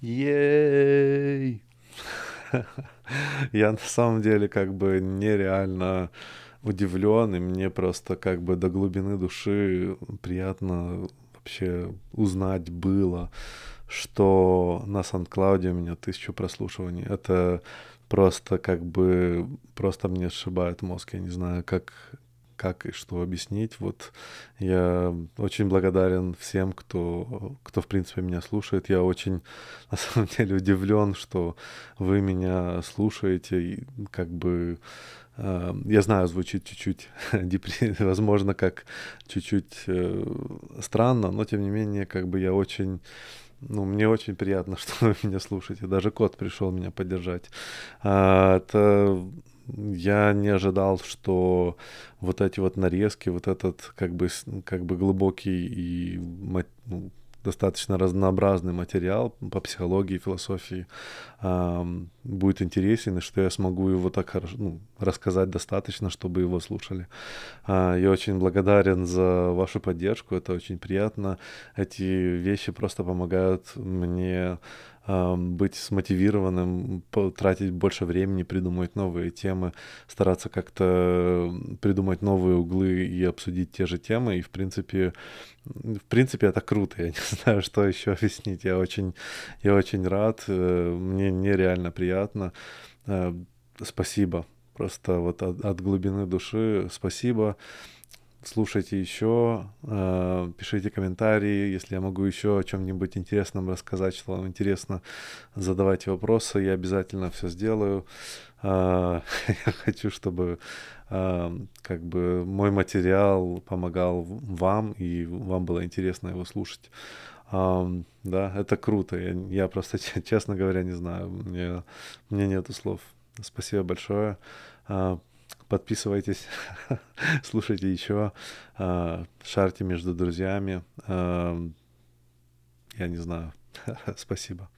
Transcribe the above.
Ей! Я на самом деле как бы нереально удивлен, и мне просто как бы до глубины души приятно вообще узнать было, что на Сан-Клауде у меня тысячу прослушиваний. Это просто как бы, просто мне сшибает мозг. Я не знаю, как, как и что объяснить. Вот я очень благодарен всем, кто, кто в принципе меня слушает. Я очень на самом деле удивлен, что вы меня слушаете. И как бы э, я знаю, звучит чуть-чуть, возможно, как чуть-чуть э, странно, но тем не менее, как бы я очень ну, мне очень приятно, что вы меня слушаете. Даже кот пришел меня поддержать. А, это я не ожидал, что вот эти вот нарезки, вот этот как бы, как бы глубокий и ну, достаточно разнообразный материал по психологии, философии э, будет интересен, и что я смогу его так хорошо ну, рассказать достаточно, чтобы его слушали. Э, я очень благодарен за вашу поддержку, это очень приятно. Эти вещи просто помогают мне быть смотивированным, тратить больше времени, придумывать новые темы, стараться как-то придумать новые углы и обсудить те же темы. И, в принципе, в принципе, это круто. Я не знаю, что еще объяснить. Я очень, я очень рад. Э, мне нереально приятно. Э, спасибо. Просто вот от, от глубины души спасибо слушайте еще, э, пишите комментарии, если я могу еще о чем-нибудь интересном рассказать, что вам интересно, задавайте вопросы, я обязательно все сделаю. Э, я хочу, чтобы э, как бы мой материал помогал вам, и вам было интересно его слушать. Um, да, это круто. Я, я просто, честно говоря, не знаю. Мне, мне нету слов. Спасибо большое. Uh, Подписывайтесь, слушайте еще, а, шарьте между друзьями. Я не знаю. Спасибо.